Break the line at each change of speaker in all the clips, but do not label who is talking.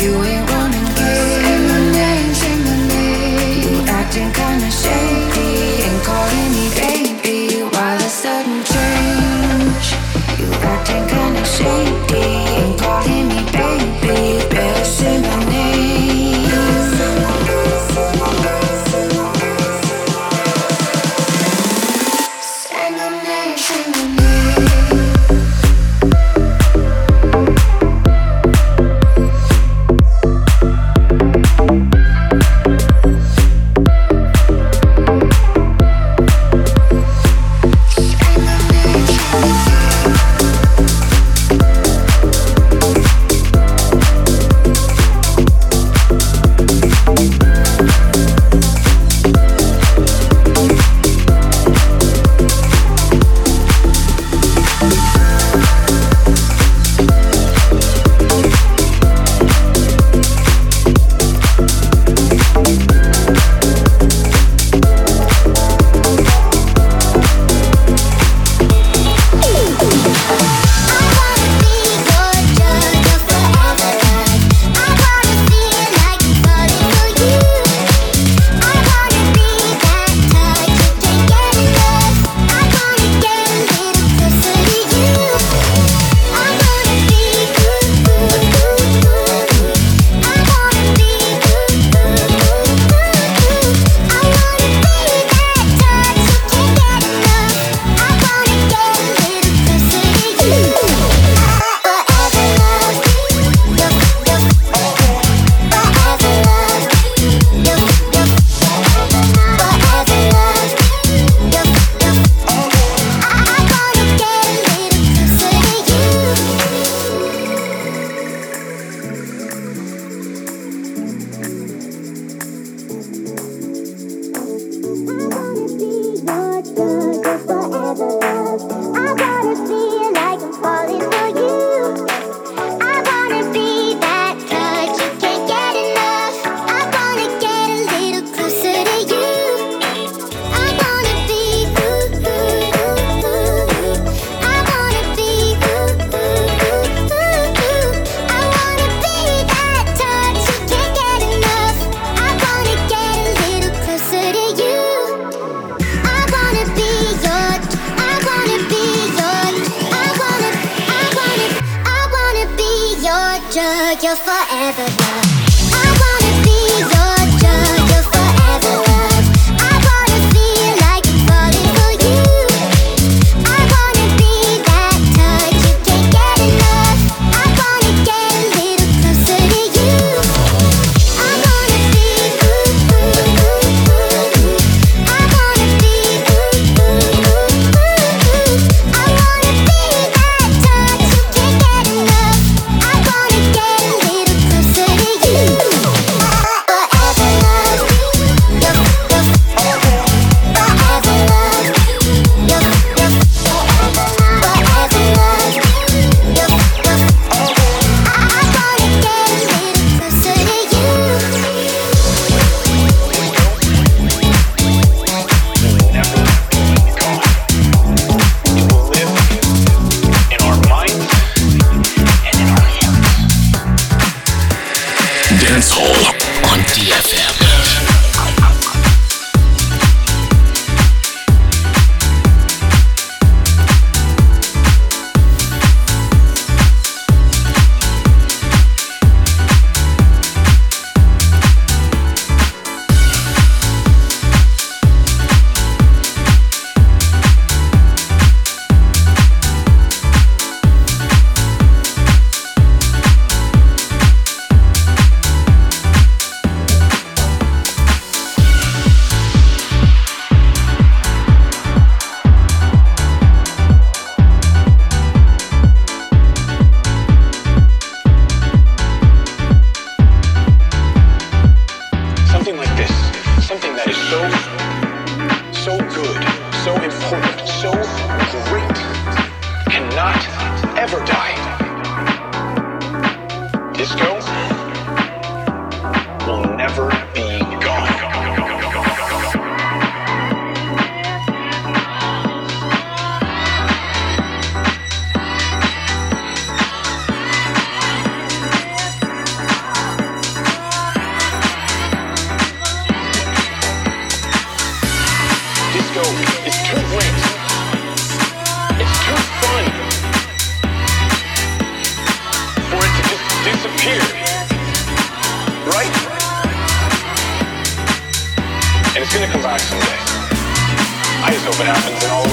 You're It's too
wet. It's too fun for it
to just disappear. Right?
And it's gonna come back someday. I just hope it happens in all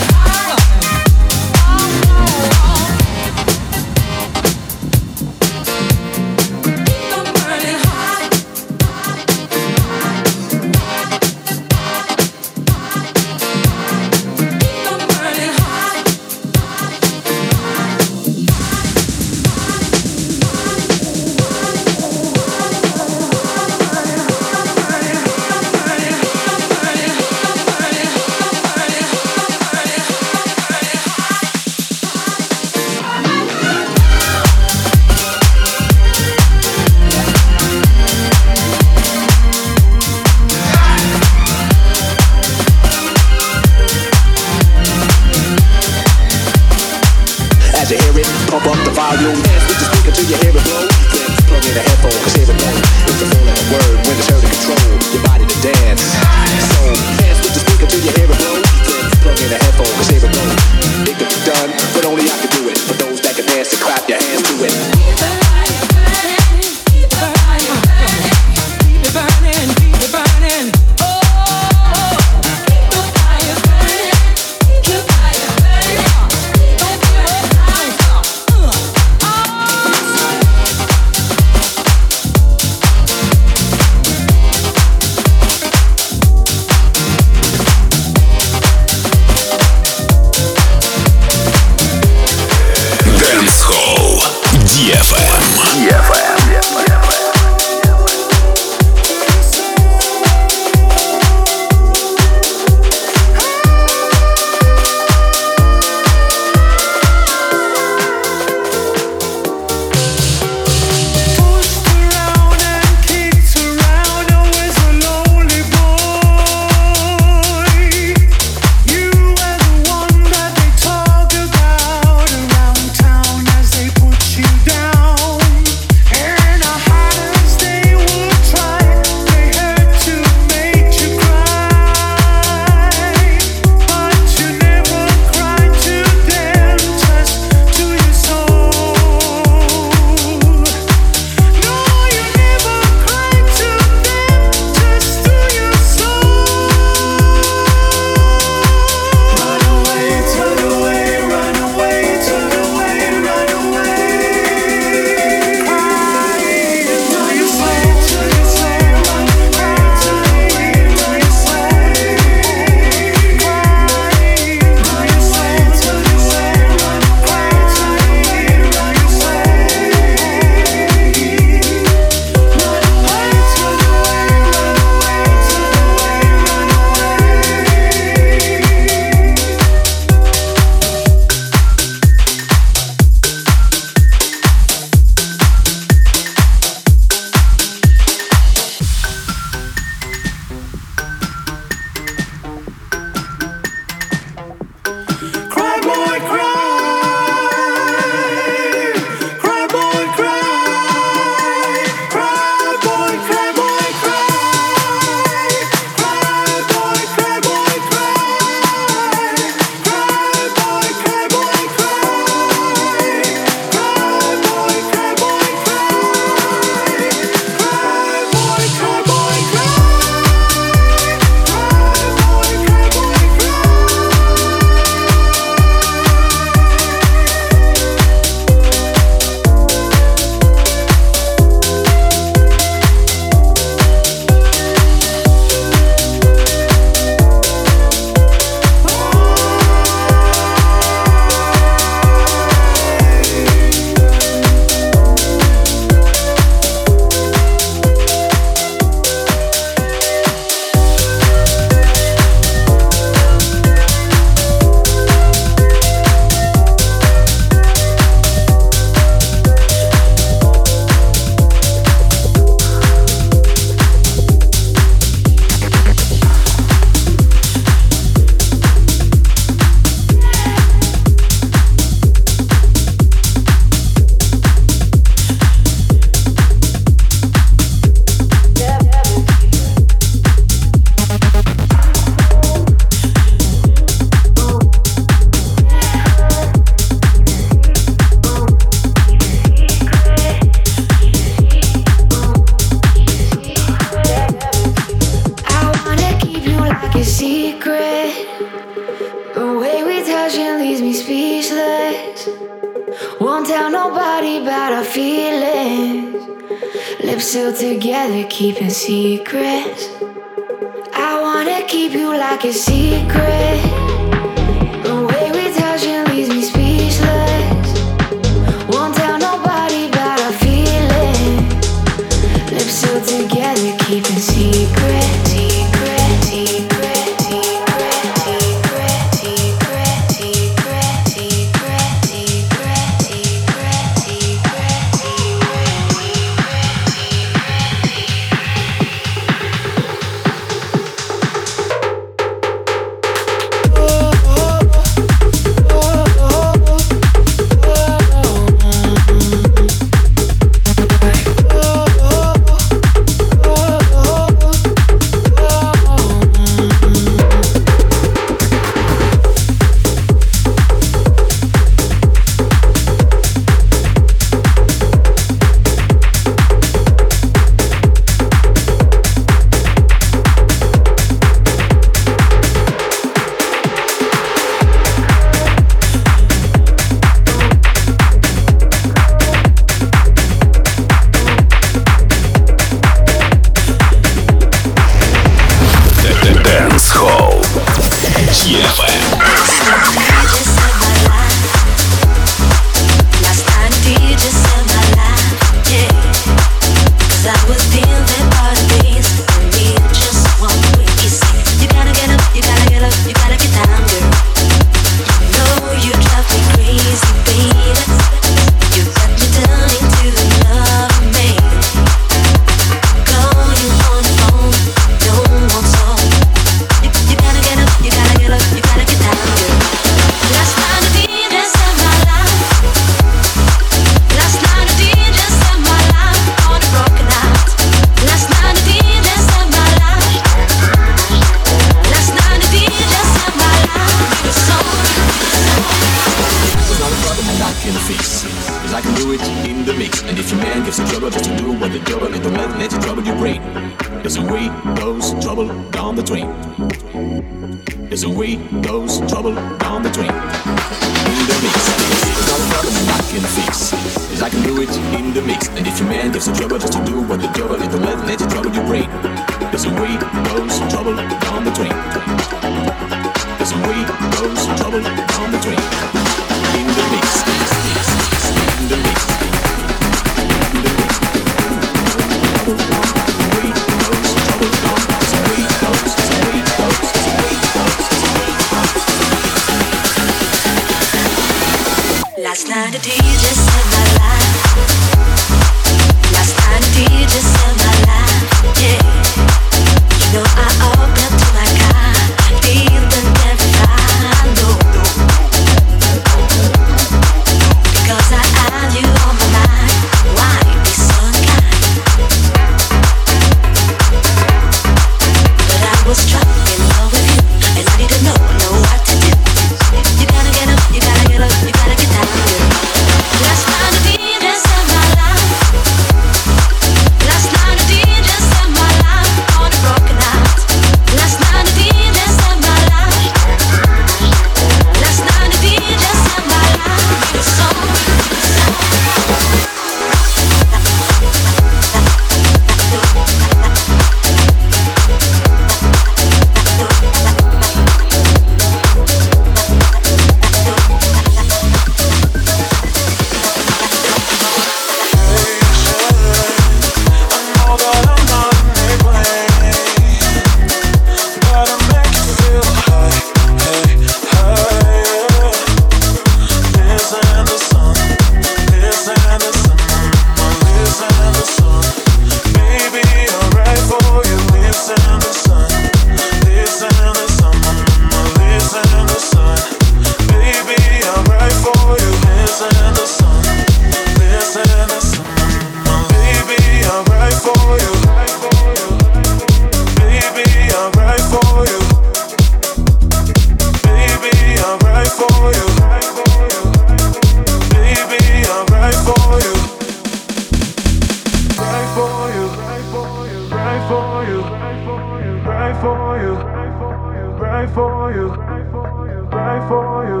for you, right
for you,
right for you,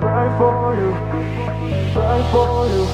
right for you, for you.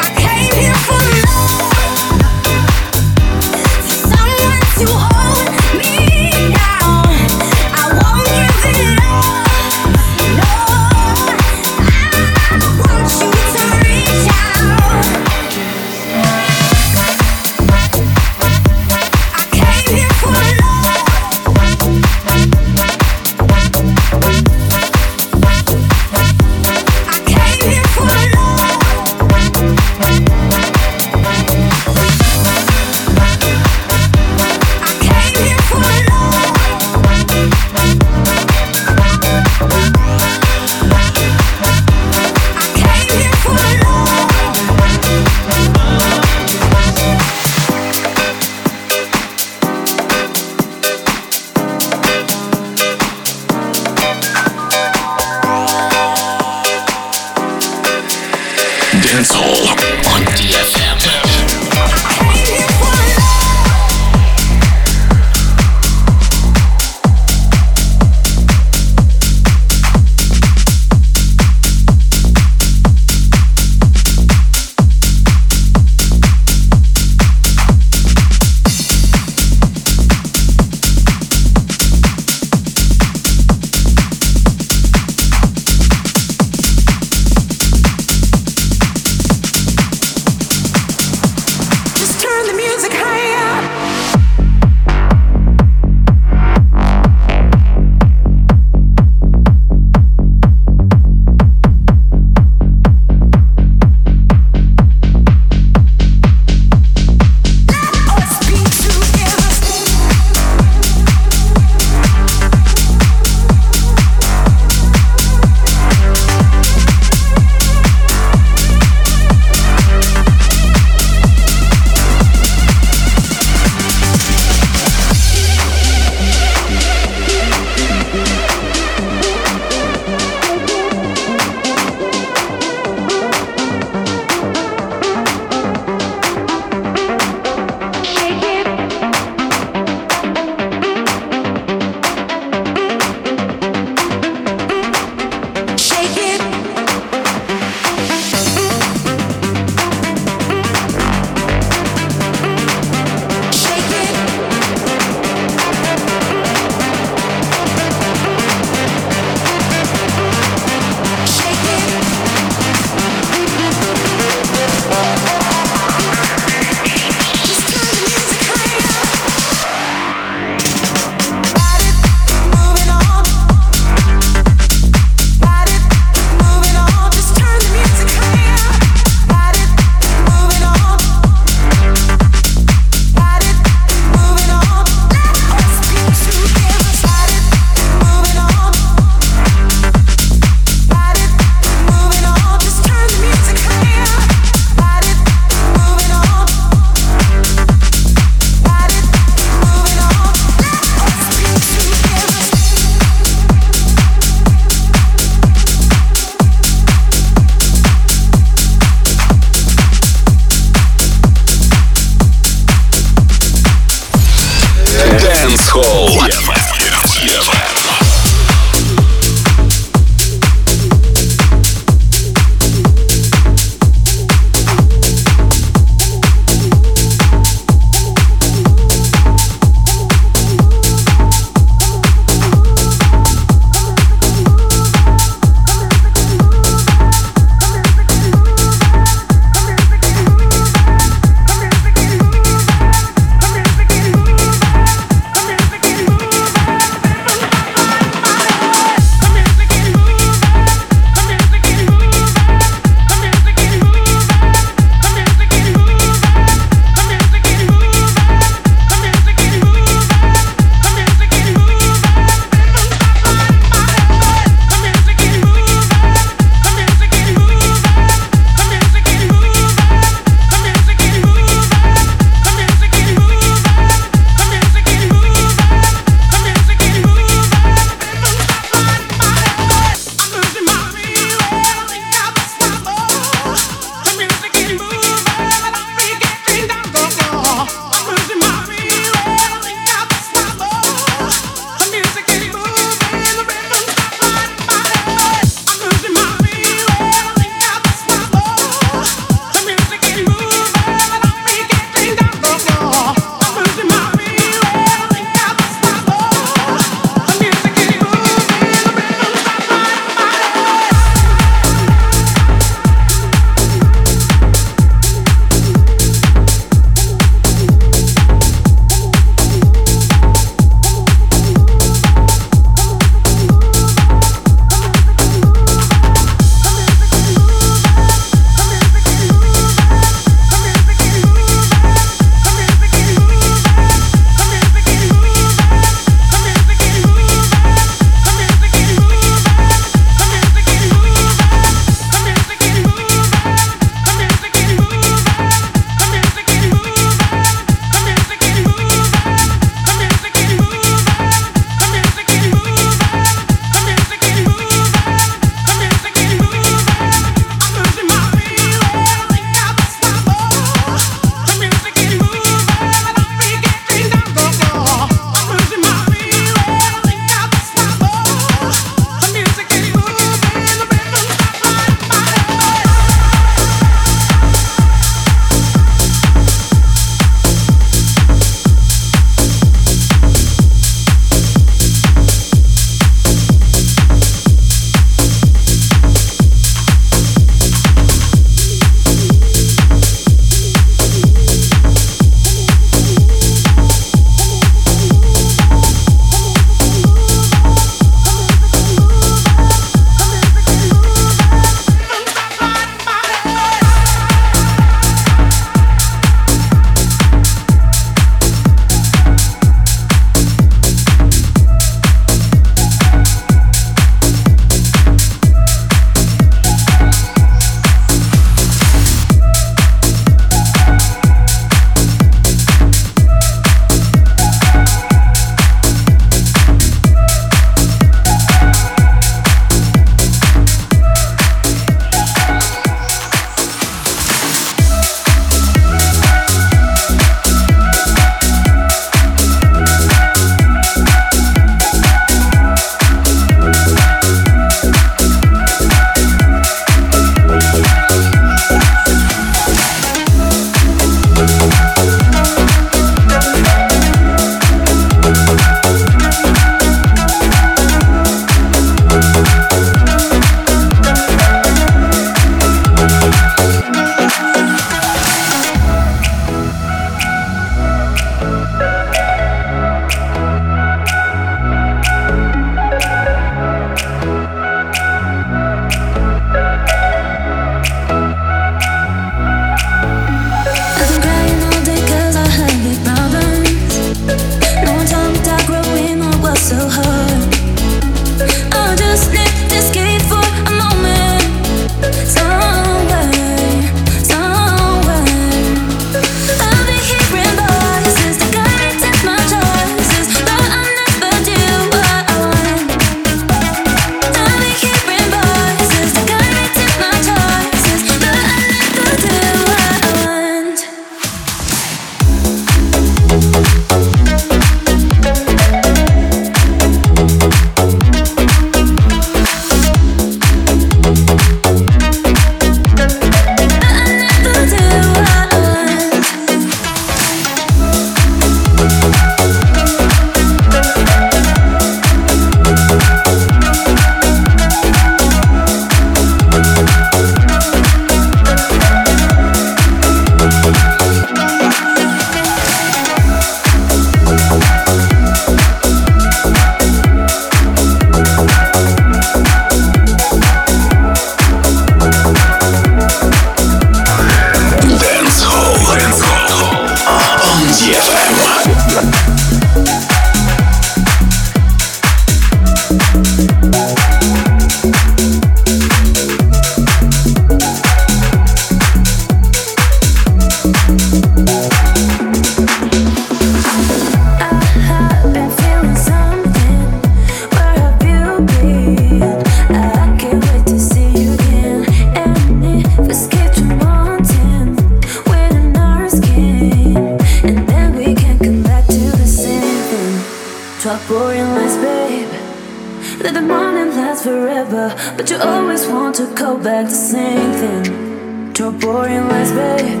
you always want to go back the same thing? To a boring life,
babe.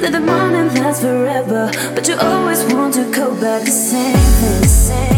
Let the morning
last forever But you always want to go back the
same thing. same